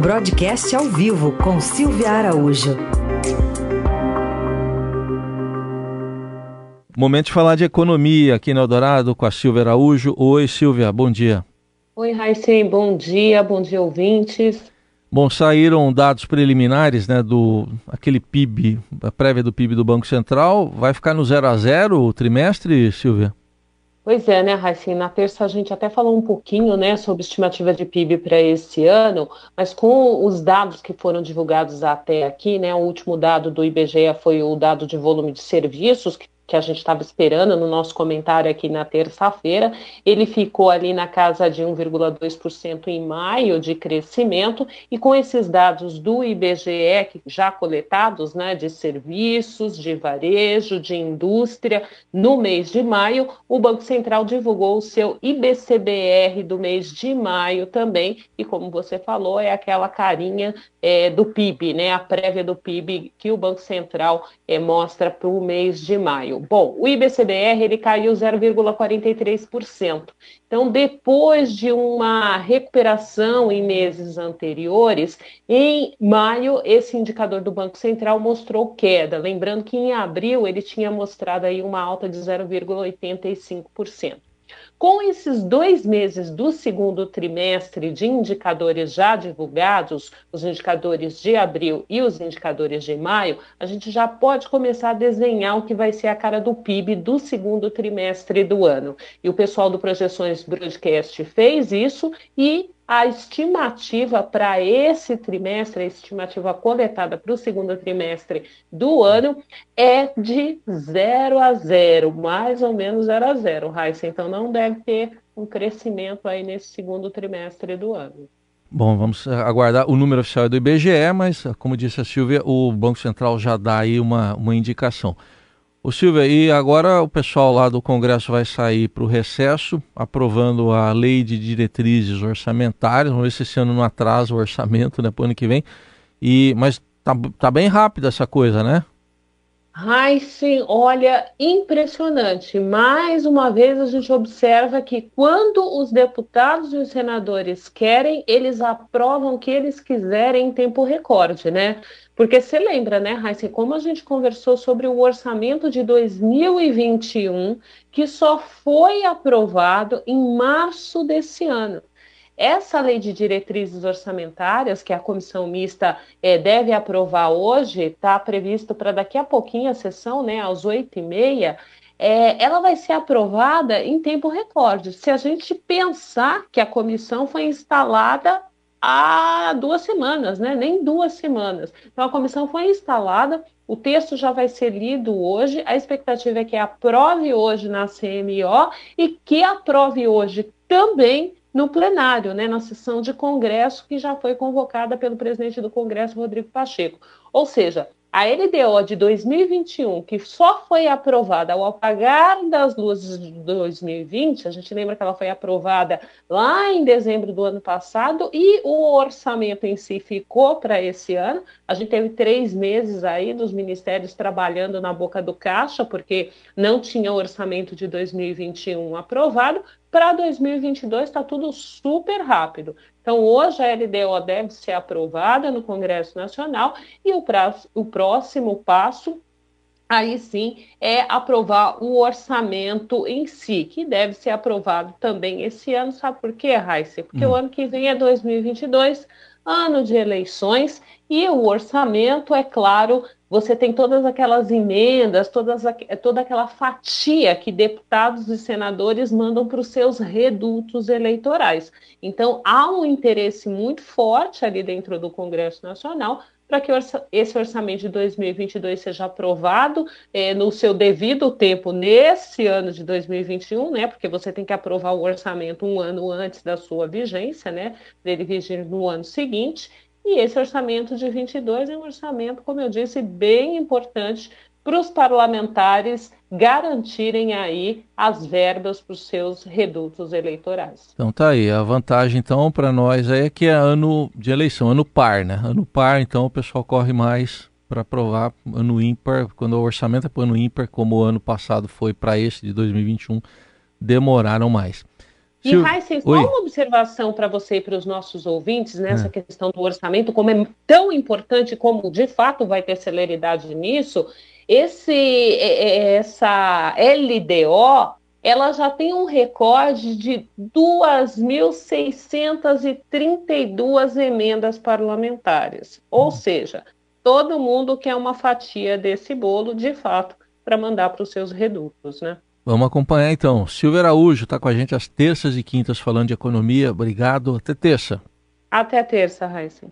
Broadcast ao vivo com Silvia Araújo. Momento de falar de economia aqui no Eldorado com a Silvia Araújo. Oi, Silvia, bom dia. Oi, Raíssen, bom dia, bom dia, ouvintes. Bom, saíram dados preliminares, né, do aquele PIB, a prévia do PIB do Banco Central. Vai ficar no zero a zero o trimestre, Silvia? Pois é, né, Raíssa? Na terça a gente até falou um pouquinho, né, sobre estimativa de PIB para esse ano, mas com os dados que foram divulgados até aqui, né, o último dado do IBGE foi o dado de volume de serviços, que que a gente estava esperando no nosso comentário aqui na terça-feira, ele ficou ali na casa de 1,2% em maio de crescimento, e com esses dados do IBGE já coletados, né, de serviços, de varejo, de indústria, no mês de maio, o Banco Central divulgou o seu IBCBR do mês de maio também, e como você falou, é aquela carinha é, do PIB, né, a prévia do PIB que o Banco Central é, mostra para o mês de maio. Bom, o IBCBR ele caiu 0,43%. Então, depois de uma recuperação em meses anteriores, em maio esse indicador do Banco Central mostrou queda. Lembrando que em abril ele tinha mostrado aí uma alta de 0,85%. Com esses dois meses do segundo trimestre de indicadores já divulgados, os indicadores de abril e os indicadores de maio, a gente já pode começar a desenhar o que vai ser a cara do PIB do segundo trimestre do ano. E o pessoal do Projeções Broadcast fez isso e a estimativa para esse trimestre, a estimativa coletada para o segundo trimestre do ano, é de 0 a 0, mais ou menos 0 a 0, Raíssa. Então não deve ter um crescimento aí nesse segundo trimestre do ano. Bom, vamos aguardar. O número oficial do IBGE, mas, como disse a Silvia, o Banco Central já dá aí uma, uma indicação. O Silvia, e agora o pessoal lá do Congresso vai sair para o recesso, aprovando a lei de diretrizes orçamentárias. Vamos ver se esse ano não atrasa o orçamento, né, para o ano que vem. E, mas tá, tá bem rápida essa coisa, né? Sim, olha, impressionante. Mais uma vez a gente observa que quando os deputados e os senadores querem, eles aprovam o que eles quiserem em tempo recorde, né? Porque você lembra, né, Raíssa, como a gente conversou sobre o orçamento de 2021, que só foi aprovado em março desse ano. Essa lei de diretrizes orçamentárias, que a comissão mista é, deve aprovar hoje, está previsto para daqui a pouquinho a sessão, né, às oito e meia, é, ela vai ser aprovada em tempo recorde. Se a gente pensar que a comissão foi instalada há duas semanas, né? Nem duas semanas. Então a comissão foi instalada, o texto já vai ser lido hoje. A expectativa é que aprove hoje na CMO e que aprove hoje também no plenário, né, na sessão de Congresso que já foi convocada pelo presidente do Congresso, Rodrigo Pacheco. Ou seja, a LDO de 2021, que só foi aprovada ao apagar das luzes de 2020, a gente lembra que ela foi aprovada lá em dezembro do ano passado e o orçamento em si ficou para esse ano. A gente teve três meses aí dos ministérios trabalhando na boca do caixa, porque não tinha orçamento de 2021 aprovado. Para 2022 está tudo super rápido. Então, hoje a LDO deve ser aprovada no Congresso Nacional e o, prazo, o próximo passo aí sim é aprovar o orçamento em si, que deve ser aprovado também esse ano. Sabe por quê, Raíssa? Porque hum. o ano que vem é 2022, ano de eleições, e o orçamento, é claro, você tem todas aquelas emendas, todas, toda aquela fatia que deputados e senadores mandam para os seus redutos eleitorais. Então, há um interesse muito forte ali dentro do Congresso Nacional para que esse orçamento de 2022 seja aprovado é, no seu devido tempo nesse ano de 2021, né? Porque você tem que aprovar o orçamento um ano antes da sua vigência, né? Para ele vigir no ano seguinte. E esse orçamento de 22 é um orçamento, como eu disse, bem importante para os parlamentares garantirem aí as verbas para os seus redutos eleitorais. Então tá aí, a vantagem então para nós é que é ano de eleição, ano par, né? Ano par, então o pessoal corre mais para aprovar ano ímpar, quando o orçamento é para ano ímpar, como o ano passado foi para esse de 2021, demoraram mais. E, Heisen, só uma observação para você e para os nossos ouvintes nessa é. questão do orçamento, como é tão importante, como de fato vai ter celeridade nisso, esse, essa LDO, ela já tem um recorde de 2.632 emendas parlamentares. Ou uhum. seja, todo mundo quer uma fatia desse bolo, de fato, para mandar para os seus redutos, né? Vamos acompanhar então. Silvio Araújo está com a gente às terças e quintas falando de economia. Obrigado. Até terça. Até terça, Raíssa.